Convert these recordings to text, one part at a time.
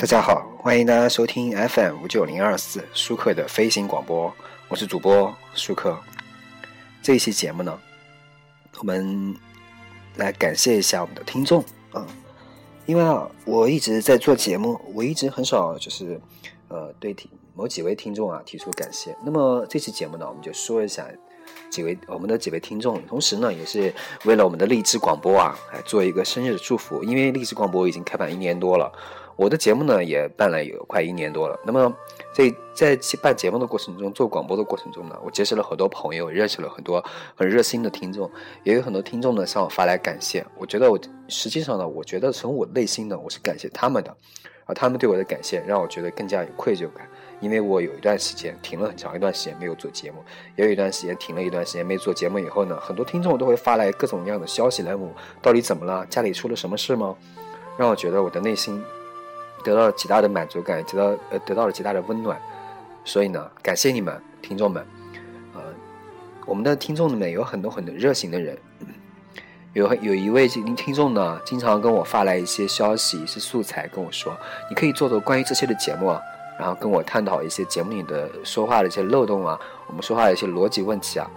大家好，欢迎大家收听 FM 五九零二四舒克的飞行广播，我是主播舒克。这一期节目呢，我们来感谢一下我们的听众啊，因为啊，我一直在做节目，我一直很少就是呃对听某几位听众啊提出感谢。那么这期节目呢，我们就说一下几位我们的几位听众，同时呢，也是为了我们的励志广播啊来做一个生日的祝福，因为励志广播已经开办一年多了。我的节目呢也办了有快一年多了。那么在在办节目的过程中，做广播的过程中呢，我结识了很多朋友，认识了很多很热心的听众，也有很多听众呢向我发来感谢。我觉得我实际上呢，我觉得从我内心呢，我是感谢他们的，而他们对我的感谢让我觉得更加有愧疚感。因为我有一段时间停了很长一段时间没有做节目，也有一段时间停了一段时间没做节目以后呢，很多听众都会发来各种各样的消息来问我到底怎么了，家里出了什么事吗？让我觉得我的内心。得到了极大的满足感，得到呃得到了极大的温暖，所以呢，感谢你们听众们，呃，我们的听众里面有很多很多热心的人，有 有一位听众呢，经常跟我发来一些消息，是素材跟我说，你可以做做关于这些的节目啊，然后跟我探讨一些节目里的说话的一些漏洞啊，我们说话的一些逻辑问题啊，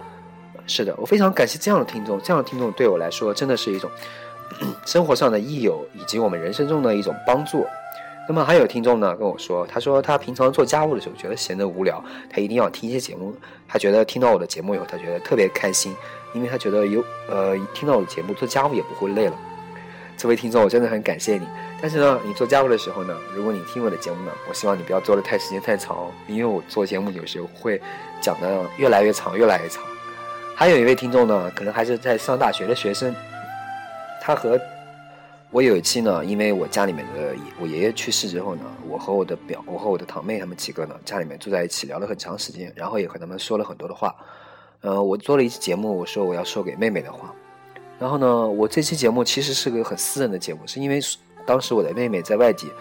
是的，我非常感谢这样的听众，这样的听众对我来说真的是一种生活上的益友，以及我们人生中的一种帮助。那么还有听众呢跟我说，他说他平常做家务的时候觉得闲得无聊，他一定要听一些节目。他觉得听到我的节目以后，他觉得特别开心，因为他觉得有呃听到我的节目做家务也不会累了。这位听众，我真的很感谢你。但是呢，你做家务的时候呢，如果你听我的节目呢，我希望你不要做的太时间太长，因为我做节目有时候会讲的越来越长，越来越长。还有一位听众呢，可能还是在上大学的学生，他和。我有一期呢，因为我家里面的我爷爷去世之后呢，我和我的表，我和我的堂妹他们几个呢，家里面住在一起聊了很长时间，然后也和他们说了很多的话。呃，我做了一期节目，我说我要说给妹妹的话。然后呢，我这期节目其实是个很私人的节目，是因为当时我的妹妹在外地，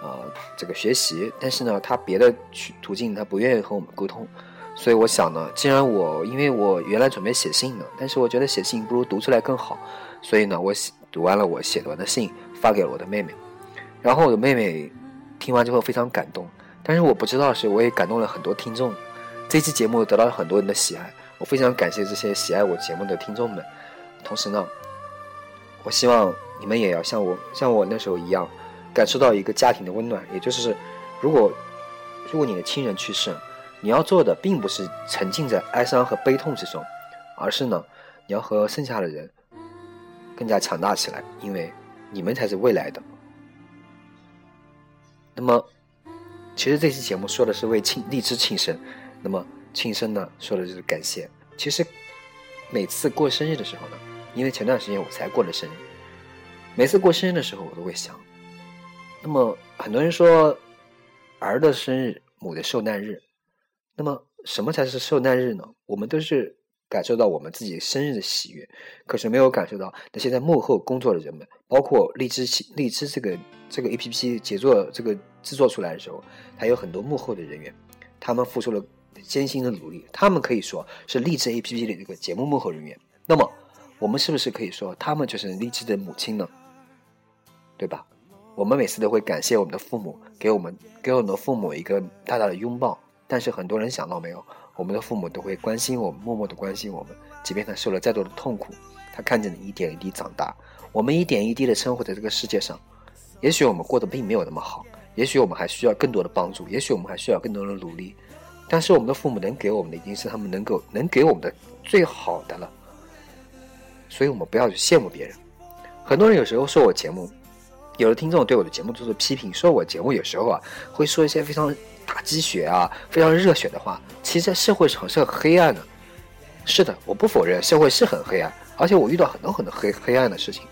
呃，这个学习，但是呢，她别的去途径她不愿意和我们沟通，所以我想呢，既然我因为我原来准备写信呢，但是我觉得写信不如读出来更好，所以呢，我写。读完了我写完的信，发给了我的妹妹，然后我的妹妹听完之后非常感动，但是我不知道是我也感动了很多听众，这期节目得到了很多人的喜爱，我非常感谢这些喜爱我节目的听众们。同时呢，我希望你们也要像我像我那时候一样，感受到一个家庭的温暖。也就是，如果如果你的亲人去世，你要做的并不是沉浸在哀伤和悲痛之中，而是呢，你要和剩下的人。更加强大起来，因为你们才是未来的。那么，其实这期节目说的是为庆荔枝庆生，那么庆生呢，说的就是感谢。其实每次过生日的时候呢，因为前段时间我才过了生日，每次过生日的时候，我都会想。那么很多人说，儿的生日，母的受难日。那么什么才是受难日呢？我们都是。感受到我们自己生日的喜悦，可是没有感受到那些在幕后工作的人们，包括荔枝荔枝这个这个 A P P 杰作这个制作出来的时候，还有很多幕后的人员，他们付出了艰辛的努力，他们可以说是荔枝 A P P 的这个节目幕后人员。那么，我们是不是可以说他们就是荔枝的母亲呢？对吧？我们每次都会感谢我们的父母，给我们给我们的父母一个大大的拥抱。但是很多人想到没有？我们的父母都会关心我们，默默的关心我们，即便他受了再多的痛苦，他看着你一点一滴长大，我们一点一滴的生活在这个世界上。也许我们过得并没有那么好，也许我们还需要更多的帮助，也许我们还需要更多的努力。但是我们的父母能给我们的，已经是他们能够能给我们的最好的了。所以我们不要去羡慕别人。很多人有时候说我节目，有的听众对我的节目做出批评，说我节目有时候啊会说一些非常。打鸡血啊，非常热血的话，其实在社会上是很黑暗的。是的，我不否认社会是很黑暗，而且我遇到很多很多黑黑暗的事情。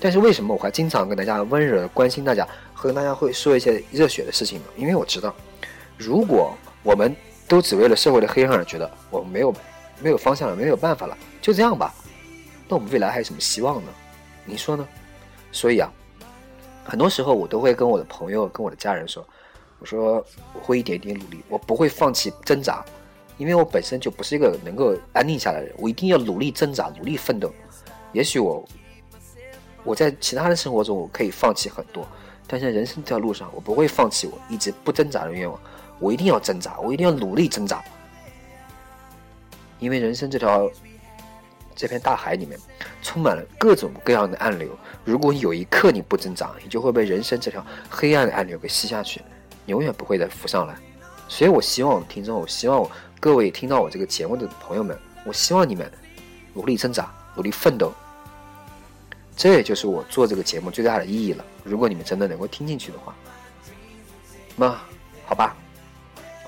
但是为什么我还经常跟大家温柔的关心大家，和大家会说一些热血的事情呢？因为我知道，如果我们都只为了社会的黑暗而觉得我们没有没有方向了，没有办法了，就这样吧，那我们未来还有什么希望呢？你说呢？所以啊，很多时候我都会跟我的朋友、跟我的家人说。我说我会一点点努力，我不会放弃挣扎，因为我本身就不是一个能够安定下来的人，我一定要努力挣扎，努力奋斗。也许我我在其他的生活中我可以放弃很多，但是人生这条路上，我不会放弃我一直不挣扎的愿望，我一定要挣扎，我一定要努力挣扎，因为人生这条这片大海里面充满了各种各样的暗流，如果有一刻你不挣扎，你就会被人生这条黑暗的暗流给吸下去，永远不会再浮上来。所以我希望听众，我希望各位听到我这个节目的朋友们，我希望你们努力挣扎，努力奋斗。这也就是我做这个节目最大的意义了。如果你们真的能够听进去的话，那好吧，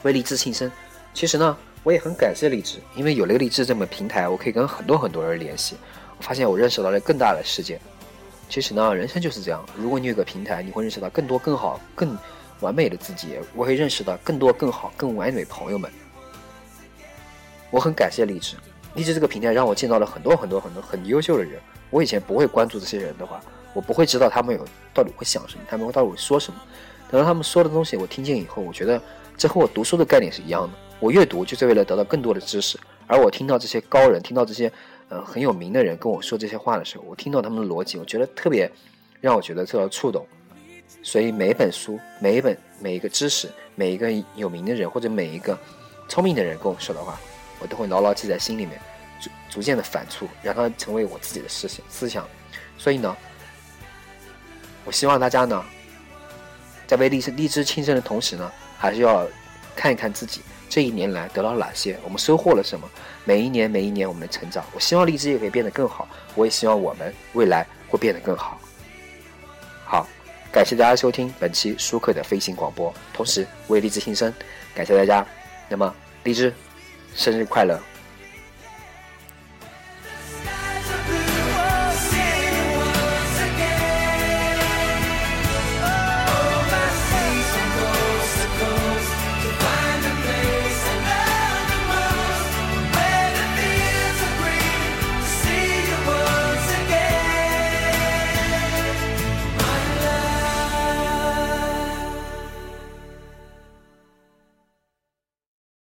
为荔枝庆生。其实呢，我也很感谢荔枝，因为有了荔枝这么平台，我可以跟很多很多人联系。我发现我认识到了更大的世界。其实呢，人生就是这样。如果你有个平台，你会认识到更多更好、更完美的自己。我会认识到更多更好、更完美朋友们。我很感谢荔枝，荔枝这个平台让我见到了很多很多很多很优秀的人。我以前不会关注这些人的话，我不会知道他们有到底会想什么，他们会到底会说什么。等到他们说的东西我听见以后，我觉得这和我读书的概念是一样的。我阅读就是为了得到更多的知识，而我听到这些高人，听到这些呃很有名的人跟我说这些话的时候，我听到他们的逻辑，我觉得特别让我觉得受到触动。所以每一本书、每一本、每一个知识、每一个有名的人或者每一个聪明的人跟我说的话，我都会牢牢记在心里面。逐逐渐的反刍，让它成为我自己的思想思想。所以呢，我希望大家呢，在为荔枝荔枝庆生的同时呢，还是要看一看自己这一年来得到了哪些，我们收获了什么。每一年，每一年我们的成长，我希望荔枝也可以变得更好。我也希望我们未来会变得更好。好，感谢大家收听本期舒克的飞行广播，同时为荔枝庆生，感谢大家。那么，荔枝生日快乐！